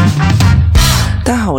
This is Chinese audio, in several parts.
大家好，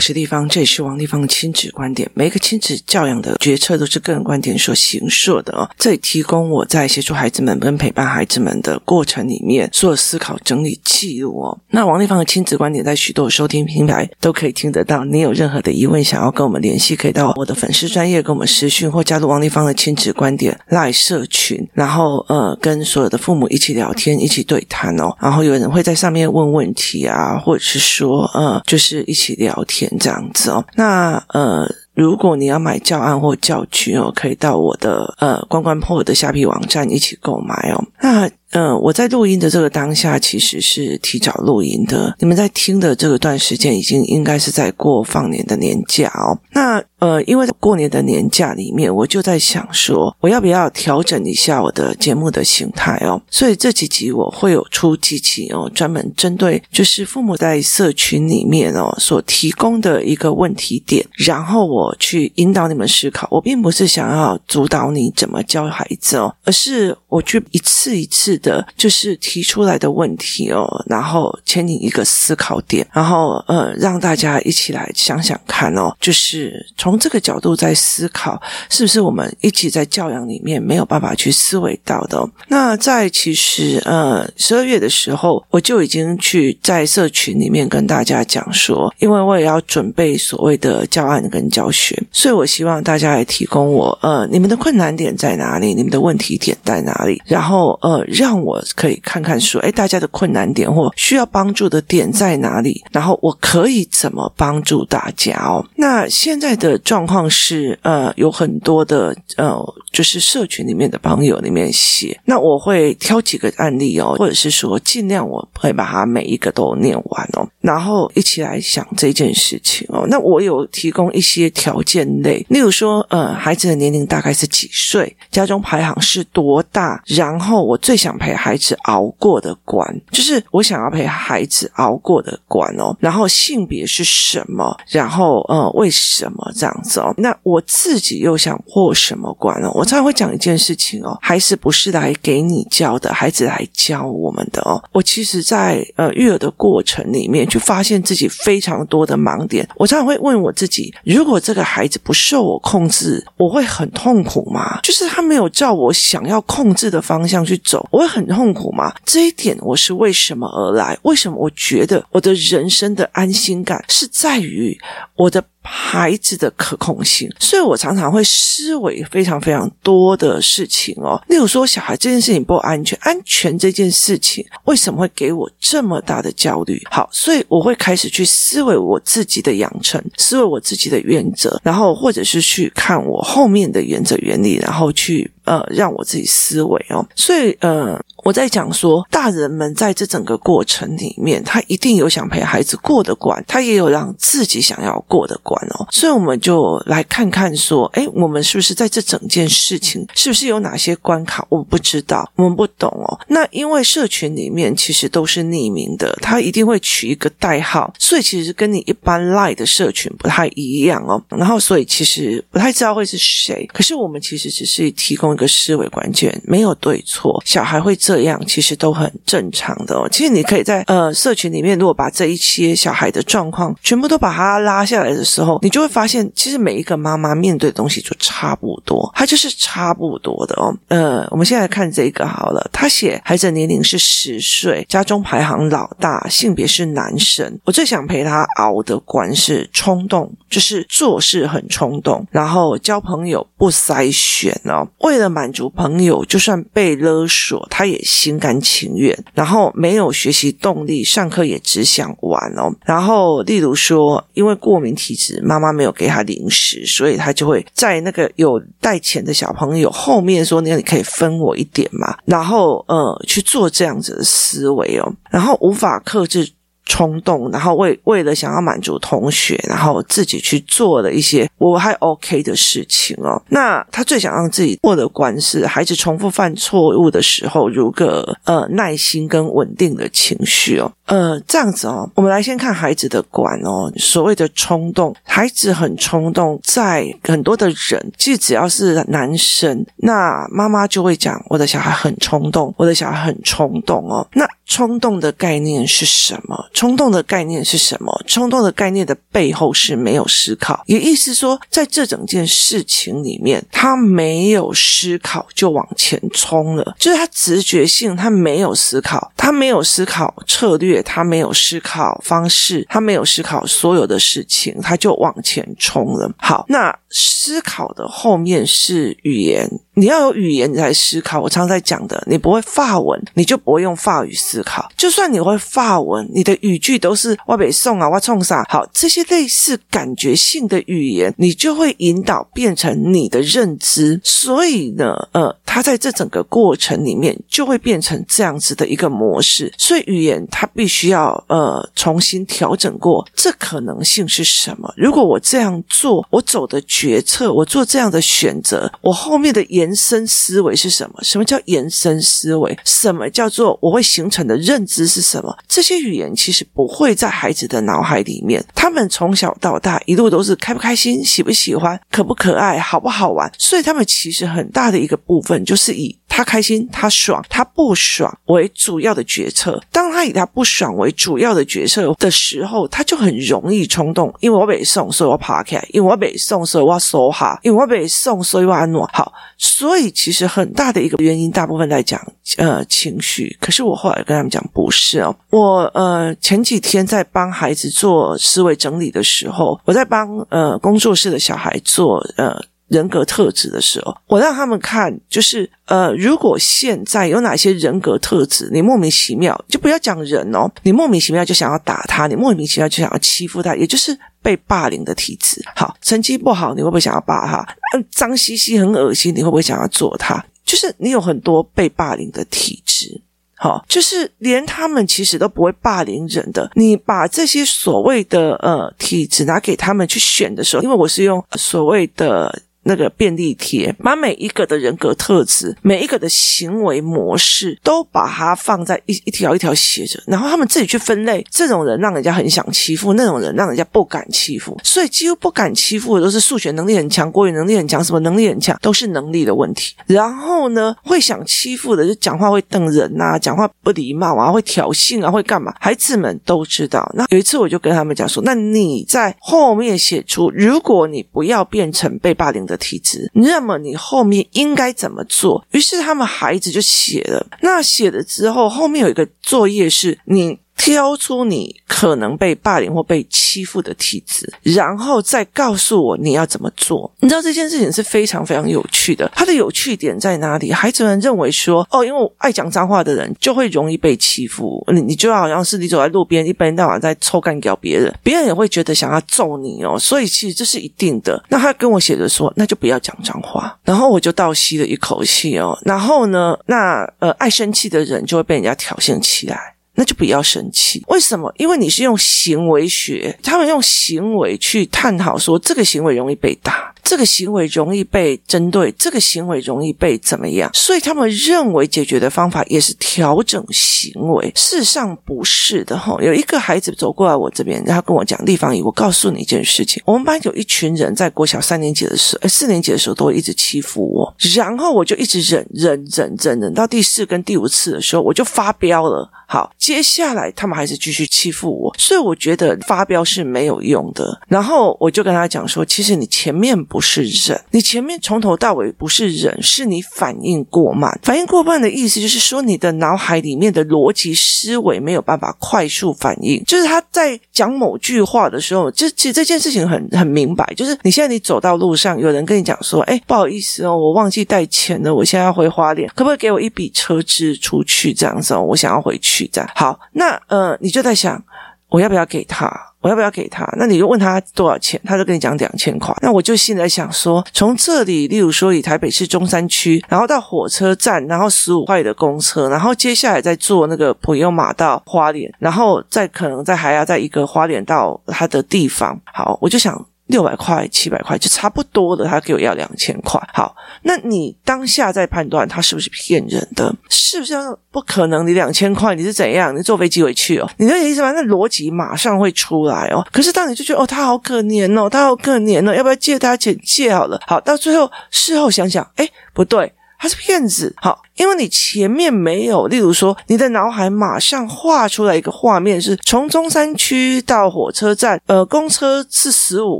我是丽芳，这里是王丽芳的亲子观点。每一个亲子教养的决策都是个人观点所形设的哦。这里提供我在协助孩子们跟陪伴孩子们的过程里面所有思考整理记录哦。那王丽芳的亲子观点在许多收听平台都可以听得到。你有任何的疑问想要跟我们联系，可以到我的粉丝专业跟我们私讯，或加入王丽芳的亲子观点赖社群，然后呃跟所有的父母一起聊天，一起对谈哦。然后有人会在上面问问题啊，或者是说呃就是一起。聊天这样子哦，那呃，如果你要买教案或教具哦，可以到我的呃关关破的虾皮网站一起购买哦。那嗯，我在录音的这个当下其实是提早录音的，你们在听的这个段时间已经应该是在过放年的年假哦。那呃，因为在过年的年假里面，我就在想说，我要不要调整一下我的节目的形态哦？所以这几集我会有出几集哦，专门针对就是父母在社群里面哦所提供的一个问题点，然后我去引导你们思考。我并不是想要主导你怎么教孩子哦，而是我去一次一次的，就是提出来的问题哦，然后牵引一个思考点，然后呃，让大家一起来想想看哦，就是从。这个角度在思考，是不是我们一起在教养里面没有办法去思维到的？那在其实呃十二月的时候，我就已经去在社群里面跟大家讲说，因为我也要准备所谓的教案跟教学，所以我希望大家来提供我呃你们的困难点在哪里，你们的问题点在哪里，然后呃让让我可以看看说，哎，大家的困难点或需要帮助的点在哪里，然后我可以怎么帮助大家哦？那现在的。状况是，呃，有很多的，呃，就是社群里面的朋友里面写，那我会挑几个案例哦，或者是说尽量我会把它每一个都念完哦，然后一起来想这件事情哦。那我有提供一些条件类，例如说，呃，孩子的年龄大概是几岁，家中排行是多大，然后我最想陪孩子熬过的关，就是我想要陪孩子熬过的关哦，然后性别是什么，然后呃，为什么这样。子哦，那我自己又想破什么关呢？我常常会讲一件事情哦，孩子不是来给你教的，孩子来教我们的哦。我其实在呃育儿的过程里面，去发现自己非常多的盲点。我常常会问我自己：如果这个孩子不受我控制，我会很痛苦吗？就是他没有照我想要控制的方向去走，我很痛苦吗？这一点我是为什么而来？为什么我觉得我的人生的安心感是在于我的？孩子的可控性，所以我常常会思维非常非常多的事情哦。例如说，小孩这件事情不安全，安全这件事情为什么会给我这么大的焦虑？好，所以我会开始去思维我自己的养成，思维我自己的原则，然后或者是去看我后面的原则原理，然后去呃让我自己思维哦。所以呃。我在讲说，大人们在这整个过程里面，他一定有想陪孩子过的关，他也有让自己想要过的关哦。所以我们就来看看说，哎，我们是不是在这整件事情，是不是有哪些关卡？我不知道，我们不懂哦。那因为社群里面其实都是匿名的，他一定会取一个代号，所以其实跟你一般 LINE 的社群不太一样哦。然后，所以其实不太知道会是谁。可是我们其实只是提供一个思维关键，没有对错。小孩会。这样其实都很正常的哦。其实你可以在呃社群里面，如果把这一些小孩的状况全部都把它拉下来的时候，你就会发现，其实每一个妈妈面对的东西就差不多，他就是差不多的哦。呃，我们现在看这个好了，他写孩子年龄是十岁，家中排行老大，性别是男生。我最想陪他熬的关是冲动，就是做事很冲动，然后交朋友不筛选哦。为了满足朋友，就算被勒索，他也。心甘情愿，然后没有学习动力，上课也只想玩哦。然后，例如说，因为过敏体质，妈妈没有给他零食，所以他就会在那个有带钱的小朋友后面说：“那你可以分我一点嘛。”然后，呃，去做这样子的思维哦，然后无法克制。冲动，然后为为了想要满足同学，然后自己去做了一些我还 OK 的事情哦。那他最想让自己过的关是，孩子重复犯错误的时候，如个呃耐心跟稳定的情绪哦。呃，这样子哦，我们来先看孩子的管哦。所谓的冲动，孩子很冲动，在很多的人，其实只要是男生，那妈妈就会讲，我的小孩很冲动，我的小孩很冲动哦。那冲动的概念是什么？冲动的概念是什么？冲动的概念的背后是没有思考，也意思说，在这整件事情里面，他没有思考就往前冲了，就是他直觉性，他没有思考，他没有思考策略，他没有思考方式，他没有思考所有的事情，他就往前冲了。好，那思考的后面是语言。你要有语言来思考，我常在讲的，你不会法文，你就不会用法语思考。就算你会法文，你的语句都是哇北送啊，哇冲啥？好，这些类似感觉性的语言，你就会引导变成你的认知。所以呢，呃，它在这整个过程里面就会变成这样子的一个模式。所以语言它必须要呃重新调整过，这可能性是什么？如果我这样做，我走的决策，我做这样的选择，我后面的言。延伸思维是什么？什么叫延伸思维？什么叫做我会形成的认知是什么？这些语言其实不会在孩子的脑海里面。他们从小到大一路都是开不开心、喜不喜欢、可不可爱、好不好玩，所以他们其实很大的一个部分就是以他开心、他爽、他不爽为主要的决策。当他以他不爽为主要的决策的时候，他就很容易冲动。因为我被送，所以我爬起来；因为我被送，所以我说哈；因为我被送，所以我安诺好。所以其实很大的一个原因，大部分在讲，呃，情绪。可是我后来跟他们讲，不是哦。我呃前几天在帮孩子做思维整理的时候，我在帮呃工作室的小孩做呃人格特质的时候，我让他们看，就是呃，如果现在有哪些人格特质，你莫名其妙就不要讲人哦，你莫名其妙就想要打他，你莫名其妙就想要欺负他，也就是。被霸凌的体质，好，成绩不好，你会不会想要霸他？嗯，脏兮兮，很恶心，你会不会想要做他？就是你有很多被霸凌的体质，好，就是连他们其实都不会霸凌人的。你把这些所谓的呃体质拿给他们去选的时候，因为我是用所谓的。那个便利贴，把每一个的人格特质、每一个的行为模式，都把它放在一一条一条写着，然后他们自己去分类。这种人让人家很想欺负，那种人让人家不敢欺负。所以几乎不敢欺负的都是数学能力很强、国语能力很强、什么能力很强，都是能力的问题。然后呢，会想欺负的就讲话会瞪人呐、讲话不礼貌啊，会挑衅啊，会干嘛？孩子们都知道。那有一次我就跟他们讲说：“那你在后面写出，如果你不要变成被霸凌的。”体质，那么你后面应该怎么做？于是他们孩子就写了。那写了之后，后面有一个作业是你。挑出你可能被霸凌或被欺负的体质，然后再告诉我你要怎么做。你知道这件事情是非常非常有趣的。它的有趣点在哪里？孩子们认为说，哦，因为我爱讲脏话的人就会容易被欺负。你你就好像是你走在路边，一般到晚在臭干掉别人，别人也会觉得想要揍你哦。所以其实这是一定的。那他跟我写着说，那就不要讲脏话。然后我就倒吸了一口气哦。然后呢，那呃爱生气的人就会被人家挑衅起来。那就不要生气。为什么？因为你是用行为学，他们用行为去探讨说，这个行为容易被打，这个行为容易被针对，这个行为容易被怎么样？所以他们认为解决的方法也是调整行为。事实上不是的哈。有一个孩子走过来我这边，然后跟我讲：“丽芳姨，我告诉你一件事情，我们班有一群人在国小三年级的时候，呃，四年级的时候都会一直欺负我，然后我就一直忍忍忍忍忍，到第四跟第五次的时候，我就发飙了。”好，接下来他们还是继续欺负我，所以我觉得发飙是没有用的。然后我就跟他讲说，其实你前面不是忍，你前面从头到尾不是忍，是你反应过慢。反应过慢的意思就是说，你的脑海里面的逻辑思维没有办法快速反应。就是他在讲某句话的时候，就其实这件事情很很明白，就是你现在你走到路上，有人跟你讲说，哎，不好意思哦，我忘记带钱了，我现在要回花莲，可不可以给我一笔车资出去？这样子哦，我想要回去。这样好，那呃，你就在想，我要不要给他？我要不要给他？那你就问他多少钱，他就跟你讲两千块。那我就现在想说，从这里，例如说以台北市中山区，然后到火车站，然后十五块的公车，然后接下来再坐那个普悠马到花莲，然后再可能再还要在一个花莲到他的地方。好，我就想。六百块、七百块就差不多的，他给我要两千块。好，那你当下在判断他是不是骗人的？是不是不可能？你两千块你是怎样？你坐飞机回去哦？你的意思吗？那逻辑马上会出来哦。可是当你就觉得哦，他好可怜哦，他好可怜哦，要不要借他钱？借好了。好，到最后事后想想，哎，不对。他是骗子，好，因为你前面没有，例如说，你的脑海马上画出来一个画面，是从中山区到火车站，呃，公车是十五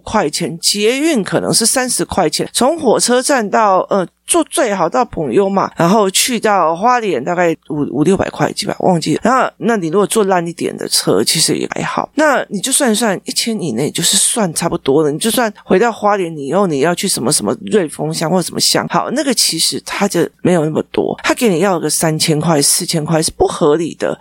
块钱，捷运可能是三十块钱，从火车站到呃。做最好到朋友嘛，然后去到花莲大概五五六百块，几百忘记了。然后，那你如果坐烂一点的车，其实也还好。那你就算算一千以内，就是算差不多了。你就算回到花莲，你以后你要去什么什么瑞丰乡或者什么乡，好，那个其实他就没有那么多，他给你要个三千块、四千块是不合理的。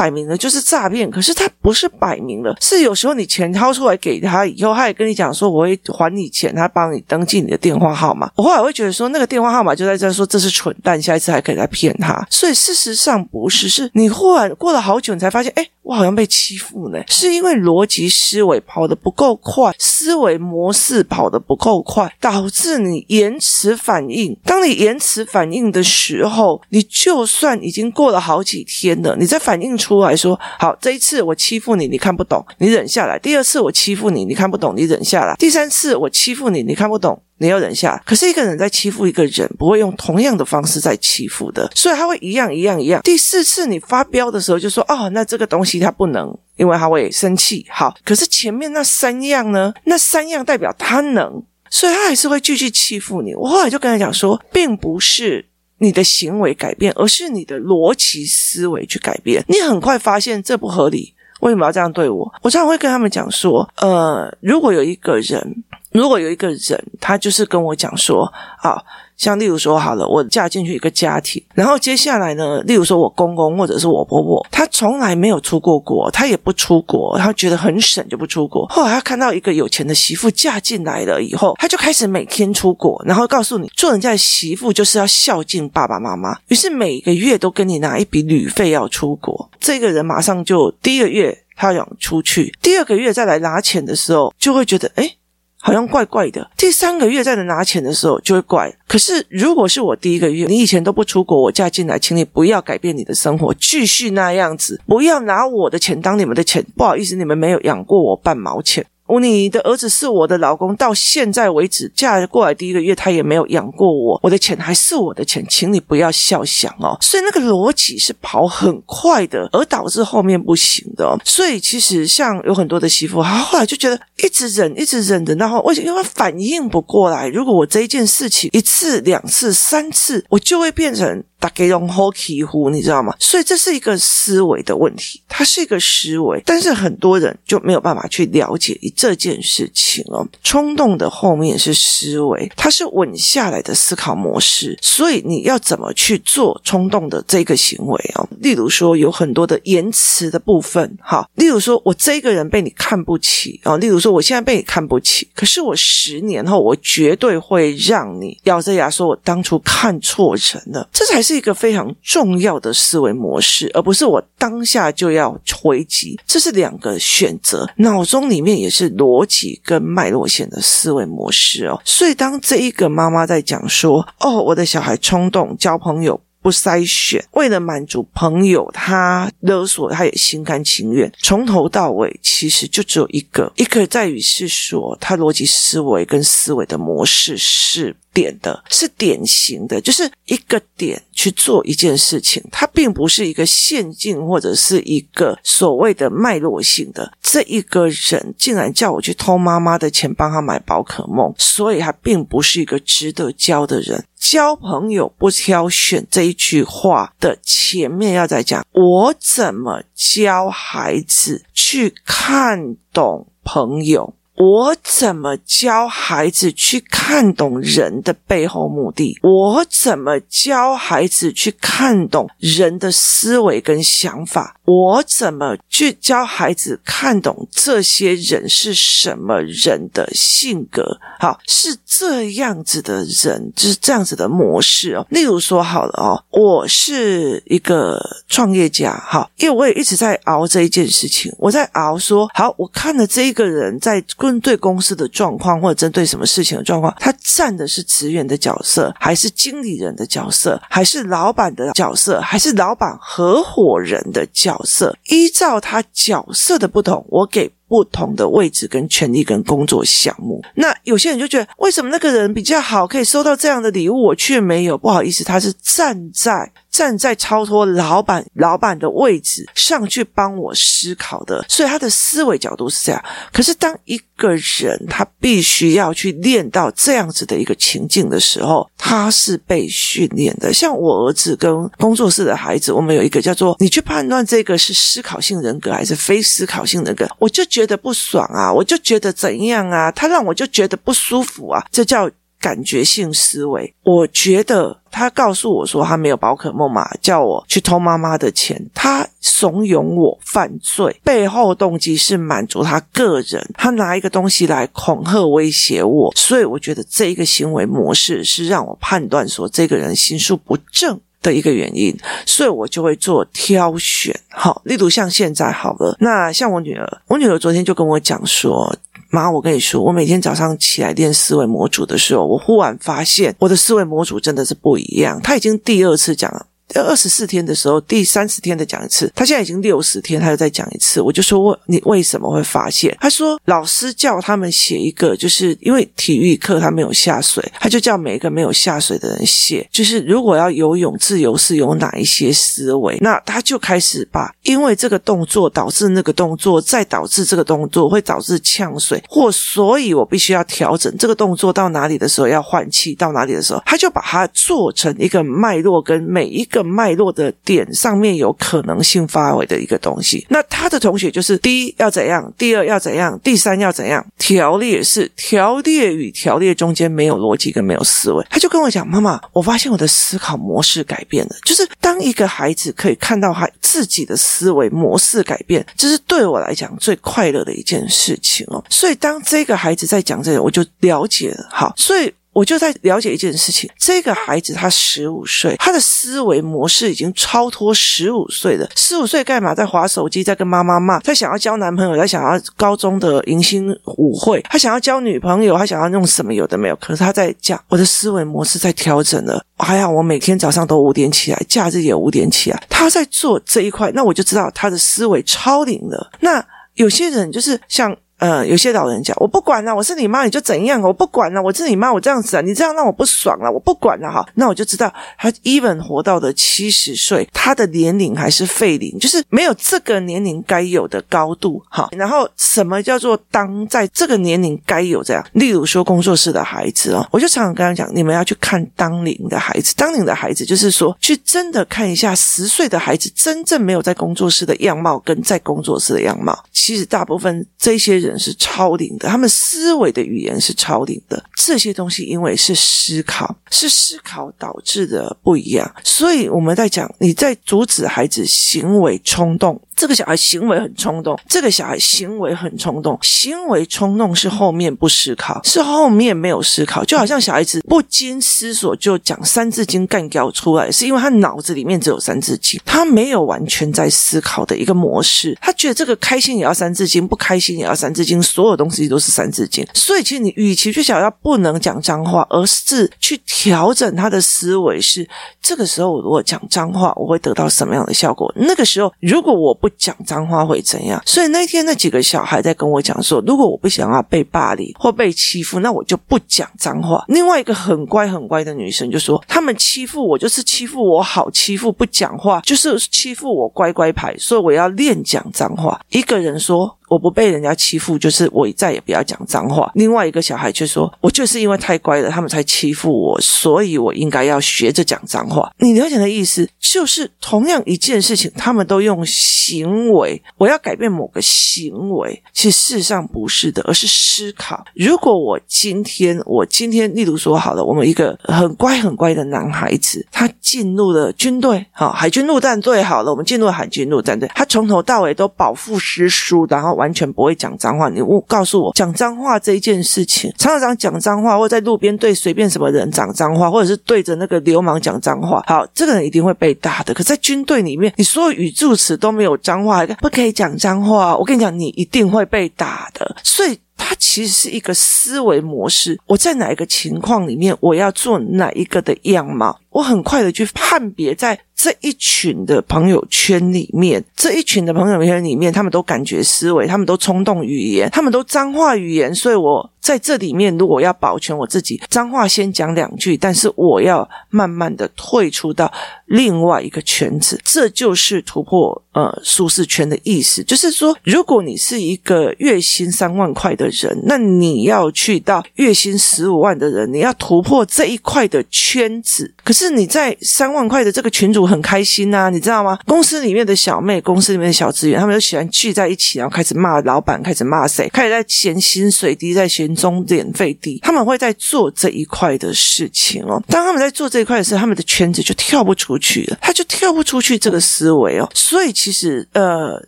摆明了就是诈骗，可是他不是摆明了，是有时候你钱掏出来给他以后，他也跟你讲说我会还你钱，他帮你登记你的电话号码。我后来会觉得说那个电话号码就在这说这是蠢蛋，下一次还可以再骗他。所以事实上不是，是你忽然过了好久，你才发现，哎。我好像被欺负呢，是因为逻辑思维跑得不够快，思维模式跑得不够快，导致你延迟反应。当你延迟反应的时候，你就算已经过了好几天了，你再反应出出来说：“好，这一次我欺负你，你看不懂，你忍下来；第二次我欺负你，你看不懂，你忍下来；第三次我欺负你，你看不懂。”你要忍下，可是一个人在欺负一个人，不会用同样的方式在欺负的，所以他会一样一样一样。第四次你发飙的时候，就说：“哦，那这个东西他不能，因为他会生气。”好，可是前面那三样呢？那三样代表他能，所以他还是会继续欺负你。我后来就跟他讲说，并不是你的行为改变，而是你的逻辑思维去改变。你很快发现这不合理，为什么要这样对我？我常常会跟他们讲说：“呃，如果有一个人。”如果有一个人，他就是跟我讲说，啊，像例如说，好了，我嫁进去一个家庭，然后接下来呢，例如说我公公或者是我婆婆，他从来没有出过国，他也不出国，他觉得很省就不出国。后来他看到一个有钱的媳妇嫁进来了以后，他就开始每天出国，然后告诉你，做人家的媳妇就是要孝敬爸爸妈妈，于是每个月都跟你拿一笔旅费要出国。这个人马上就第一个月他想出去，第二个月再来拿钱的时候，就会觉得，诶好像怪怪的。第三个月再来拿钱的时候就会怪。可是如果是我第一个月，你以前都不出国，我嫁进来，请你不要改变你的生活，继续那样子，不要拿我的钱当你们的钱。不好意思，你们没有养过我半毛钱。你的儿子是我的老公，到现在为止嫁过来第一个月，他也没有养过我，我的钱还是我的钱，请你不要笑想哦。所以那个逻辑是跑很快的，而导致后面不行的哦。所以其实像有很多的媳妇，她后来就觉得一直忍，一直忍的，然后为什么？因为反应不过来。如果我这一件事情一次、两次、三次，我就会变成。大概用好欺负，你知道吗？所以这是一个思维的问题，它是一个思维，但是很多人就没有办法去了解这件事情哦。冲动的后面是思维，它是稳下来的思考模式，所以你要怎么去做冲动的这个行为哦？例如说，有很多的言辞的部分，哈，例如说我这个人被你看不起啊，例如说我现在被你看不起，可是我十年后我绝对会让你咬着牙说，我当初看错人了，这才是。是一个非常重要的思维模式，而不是我当下就要回击。这是两个选择，脑中里面也是逻辑跟脉络线的思维模式哦。所以当这一个妈妈在讲说：“哦，我的小孩冲动交朋友。”不筛选，为了满足朋友，他勒索，他也心甘情愿。从头到尾，其实就只有一个，一个在于是说，他逻辑思维跟思维的模式是点的，是典型的，就是一个点去做一件事情，它并不是一个线性或者是一个所谓的脉络性的。这一个人竟然叫我去偷妈妈的钱，帮他买宝可梦，所以他并不是一个值得交的人。交朋友不挑选这一句话的前面要再讲，我怎么教孩子去看懂朋友？我怎么教孩子去看懂人的背后目的？我怎么教孩子去看懂人的思维跟想法？我怎么去教孩子看懂这些人是什么人的性格？好，是这样子的人，就是这样子的模式哦。例如说，好了哦，我是一个创业家，好，因为我也一直在熬这一件事情，我在熬说，好，我看了这一个人在针对公司的状况，或者针对什么事情的状况，他站的是职员的角色，还是经理人的角色，还是老板的角色，还是老板合伙人的角色？依照他角色的不同，我给不同的位置跟权利跟工作项目。那有些人就觉得，为什么那个人比较好，可以收到这样的礼物，我却没有？不好意思，他是站在。站在超脱老板老板的位置上去帮我思考的，所以他的思维角度是这样。可是当一个人他必须要去练到这样子的一个情境的时候，他是被训练的。像我儿子跟工作室的孩子，我们有一个叫做“你去判断这个是思考性人格还是非思考性人格”，我就觉得不爽啊，我就觉得怎样啊，他让我就觉得不舒服啊，这叫。感觉性思维，我觉得他告诉我说他没有宝可梦嘛，叫我去偷妈妈的钱，他怂恿我犯罪，背后动机是满足他个人，他拿一个东西来恐吓威胁我，所以我觉得这一个行为模式是让我判断说这个人心术不正的一个原因，所以我就会做挑选。好，例如像现在好了，那像我女儿，我女儿昨天就跟我讲说。妈，我跟你说，我每天早上起来练思维模组的时候，我忽然发现我的思维模组真的是不一样。他已经第二次讲了。二十四天的时候，第三十天的讲一次，他现在已经六十天，他又再讲一次。我就说，问你为什么会发现？他说，老师叫他们写一个，就是因为体育课他没有下水，他就叫每一个没有下水的人写，就是如果要游泳自由式有哪一些思维。那他就开始把，因为这个动作导致那个动作，再导致这个动作会导致呛水，或所以我必须要调整这个动作到哪里的时候要换气，到哪里的时候，他就把它做成一个脉络，跟每一个。脉络的点上面有可能性发挥的一个东西，那他的同学就是第一要怎样，第二要怎样，第三要怎样？条列是条列与条列中间没有逻辑跟没有思维。他就跟我讲：“妈妈，我发现我的思考模式改变了。就是当一个孩子可以看到他自己的思维模式改变，这是对我来讲最快乐的一件事情哦。所以当这个孩子在讲这个，我就了解了。好，所以。我就在了解一件事情，这个孩子他十五岁，他的思维模式已经超脱十五岁了。十五岁干嘛？在划手机，在跟妈妈骂，他想要交男朋友，他想要高中的迎新舞会，他想要交女朋友，他想要弄什么有的没有。可是他在讲，我的思维模式在调整了。还好我每天早上都五点起来，假日也五点起来。他在做这一块，那我就知道他的思维超龄了。那有些人就是像。呃，有些老人讲，我不管了，我是你妈，你就怎样？我不管了，我是你妈，我这样子啊，你这样让我不爽了，我不管了哈。那我就知道，他 even 活到的七十岁，他的年龄还是废龄，就是没有这个年龄该有的高度哈。然后什么叫做当在这个年龄该有这样？例如说工作室的孩子哦，我就常常跟他讲，你们要去看当龄的孩子，当龄的孩子就是说，去真的看一下十岁的孩子真正没有在工作室的样貌，跟在工作室的样貌。其实大部分这些人。是超龄的，他们思维的语言是超龄的。这些东西因为是思考，是思考导致的不一样，所以我们在讲，你在阻止孩子行为冲动。这个小孩行为很冲动，这个小孩行为很冲动，行为冲动是后面不思考，是后面没有思考，就好像小孩子不经思索就讲三字经干掉出来，是因为他脑子里面只有三字经，他没有完全在思考的一个模式，他觉得这个开心也要三字经，不开心也要三字经，所有东西都是三字经，所以其实你与其去想要不能讲脏话，而是去调整他的思维，是这个时候我如果讲脏话，我会得到什么样的效果？那个时候如果我不讲脏话会怎样？所以那天那几个小孩在跟我讲说，如果我不想要被霸凌或被欺负，那我就不讲脏话。另外一个很乖很乖的女生就说，他们欺负我就是欺负我好欺负，不讲话就是欺负我乖乖牌，所以我要练讲脏话。一个人说。我不被人家欺负，就是我再也不要讲脏话。另外一个小孩却说，我就是因为太乖了，他们才欺负我，所以我应该要学着讲脏话。你了解的意思，就是同样一件事情，他们都用行为，我要改变某个行为，其实事实上不是的，而是思考。如果我今天，我今天，例如说好了，我们一个很乖很乖的男孩子，他进入了军队，好，海军陆战队，好了，我们进入了海军陆战队，他从头到尾都饱腹诗书，然后完全不会讲脏话。你我告诉我，讲脏话这一件事情，常常讲脏话，或在路边对随便什么人讲脏话，或者是对着那个流氓讲脏话，好，这个人一定会被打的。可在军队里面，你所有语助词都没有脏话，不可以讲脏话。我跟你讲，你一定会被打的。所以。它其实是一个思维模式。我在哪一个情况里面，我要做哪一个的样貌，我很快的去判别，在这一群的朋友圈里面，这一群的朋友圈里面，他们都感觉思维，他们都冲动语言，他们都脏话语言。所以我在这里面，如果要保全我自己，脏话先讲两句，但是我要慢慢的退出到另外一个圈子，这就是突破呃舒适圈的意思。就是说，如果你是一个月薪三万块的人，那你要去到月薪十五万的人，你要突破这一块的圈子。可是你在三万块的这个群组很开心啊，你知道吗？公司里面的小妹，公司里面的小职员，他们都喜欢聚在一起，然后开始骂老板，开始骂谁，开始在嫌薪水低，在嫌中点费低。他们会在做这一块的事情哦。当他们在做这一块的时候，他们的圈子就跳不出去了，他就跳不出去这个思维哦。所以其实呃，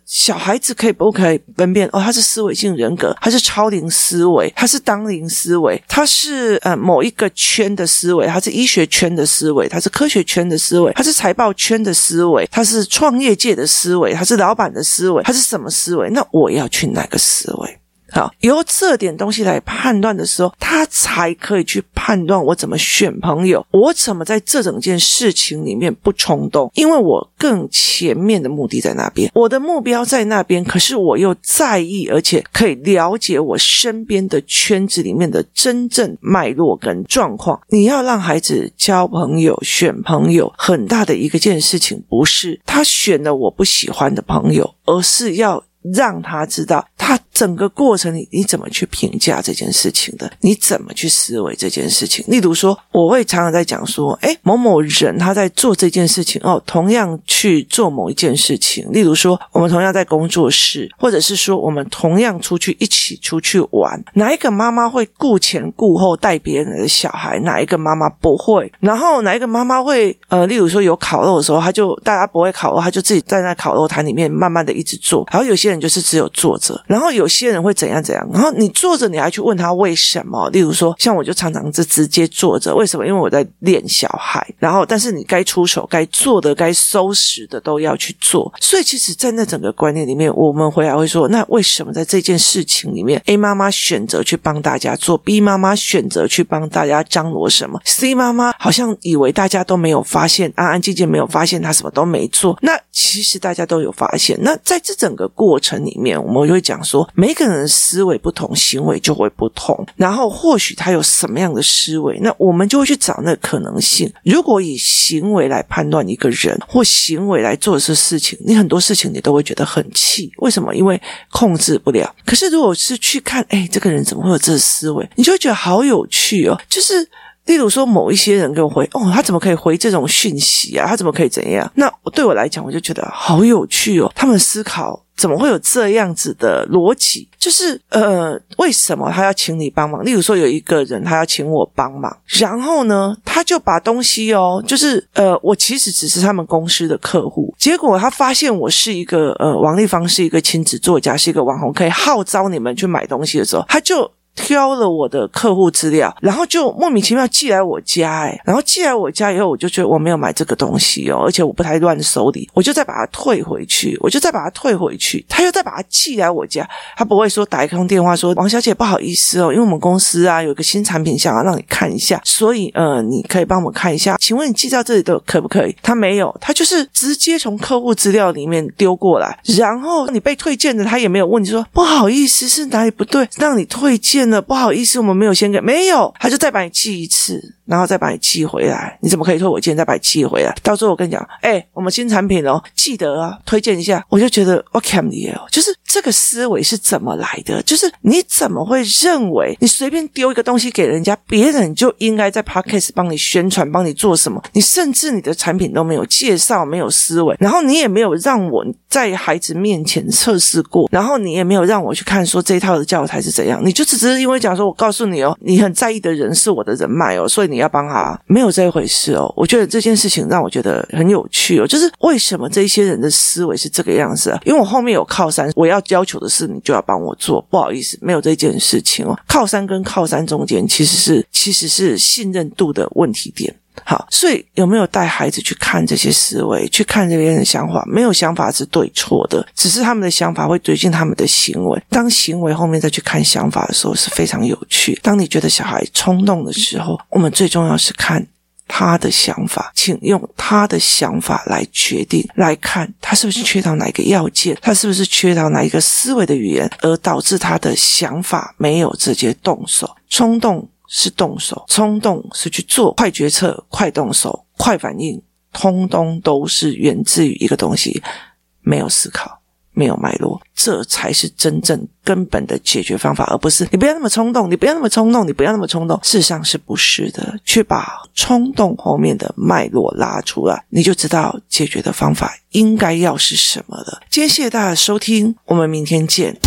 小孩子可以不可以分辨哦？他是思维性人格，他是超龄思维，他是当龄思维，他是呃某一个圈的思维，他是医学圈的思维，他是科学圈的思维，他是财报圈的思维，他是创业界的思维，他是老板的思维，他是什么思维？那我要去哪个思维？好，由这点东西来判断的时候，他才可以去判断我怎么选朋友，我怎么在这整件事情里面不冲动，因为我更前面的目的在那边，我的目标在那边，可是我又在意，而且可以了解我身边的圈子里面的真正脉络跟状况。你要让孩子交朋友、选朋友，很大的一个件事情，不是他选了我不喜欢的朋友，而是要。让他知道，他整个过程里你怎么去评价这件事情的？你怎么去思维这件事情？例如说，我会常常在讲说，诶，某某人他在做这件事情哦，同样去做某一件事情。例如说，我们同样在工作室，或者是说，我们同样出去一起出去玩，哪一个妈妈会顾前顾后带别人的小孩？哪一个妈妈不会？然后哪一个妈妈会？呃，例如说有烤肉的时候，他就大家不会烤肉，他就自己站在烤肉摊里面慢慢的一直做。然后有些就是只有坐着，然后有些人会怎样怎样，然后你坐着，你还去问他为什么？例如说，像我就常常是直接坐着，为什么？因为我在练小孩，然后但是你该出手、该做的、该收拾的都要去做。所以，其实，在那整个观念里面，我们回来会说，那为什么在这件事情里面，A 妈妈选择去帮大家做，B 妈妈选择去帮大家张罗什么，C 妈妈好像以为大家都没有发现，安安静静没有发现她什么都没做。那其实大家都有发现。那在这整个过程里面，我们就会讲说，每个人的思维不同，行为就会不同。然后或许他有什么样的思维，那我们就会去找那个可能性。如果以行为来判断一个人，或行为来做这事情，你很多事情你都会觉得很气。为什么？因为控制不了。可是如果是去看，哎，这个人怎么会有这思维？你就会觉得好有趣哦。就是例如说，某一些人给我回，哦，他怎么可以回这种讯息啊？他怎么可以怎样？那对我来讲，我就觉得好有趣哦。他们思考。怎么会有这样子的逻辑？就是呃，为什么他要请你帮忙？例如说，有一个人他要请我帮忙，然后呢，他就把东西哦，就是呃，我其实只是他们公司的客户，结果他发现我是一个呃，王丽芳是一个亲子作家，是一个网红，可以号召你们去买东西的时候，他就。挑了我的客户资料，然后就莫名其妙寄来我家，哎，然后寄来我家以后，我就觉得我没有买这个东西哦，而且我不太乱收礼，我就再把它退回去，我就再把它退回去，他又再把它寄来我家，他不会说打一通电话说王小姐不好意思哦，因为我们公司啊有一个新产品想要让你看一下，所以呃你可以帮我们看一下，请问你寄到这里的可不可以？他没有，他就是直接从客户资料里面丢过来，然后你被退件的他也没有问你说不好意思是哪里不对让你退件。真的不好意思，我们没有先给，没有，他就再把你气一次。然后再把你寄回来，你怎么可以退我件再把你寄回来？到时候我跟你讲，哎，我们新产品哦，记得啊，推荐一下。我就觉得我看你哦，就是这个思维是怎么来的？就是你怎么会认为你随便丢一个东西给人家，别人就应该在 Podcast 帮你宣传，帮你做什么？你甚至你的产品都没有介绍，没有思维，然后你也没有让我在孩子面前测试过，然后你也没有让我去看说这一套的教材是怎样，你就只是因为讲说，我告诉你哦，你很在意的人是我的人脉哦，所以。你要帮他，没有这一回事哦。我觉得这件事情让我觉得很有趣哦，就是为什么这些人的思维是这个样子啊？因为我后面有靠山，我要要求的事你就要帮我做，不好意思，没有这件事情哦。靠山跟靠山中间其实是其实是信任度的问题点。好，所以有没有带孩子去看这些思维，去看这边的想法？没有想法是对错的，只是他们的想法会决定他们的行为。当行为后面再去看想法的时候，是非常有趣。当你觉得小孩冲动的时候，我们最重要是看他的想法，请用他的想法来决定，来看他是不是缺到哪一个要件，他是不是缺到哪一个思维的语言，而导致他的想法没有直接动手，冲动。是动手，冲动是去做，快决策、快动手、快反应，通通都是源自于一个东西，没有思考，没有脉络，这才是真正根本的解决方法，而不是你不要那么冲动，你不要那么冲动，你不要那么冲动。事实上是不是的？去把冲动后面的脉络拉出来，你就知道解决的方法应该要是什么了。今天谢谢大家收听，我们明天见。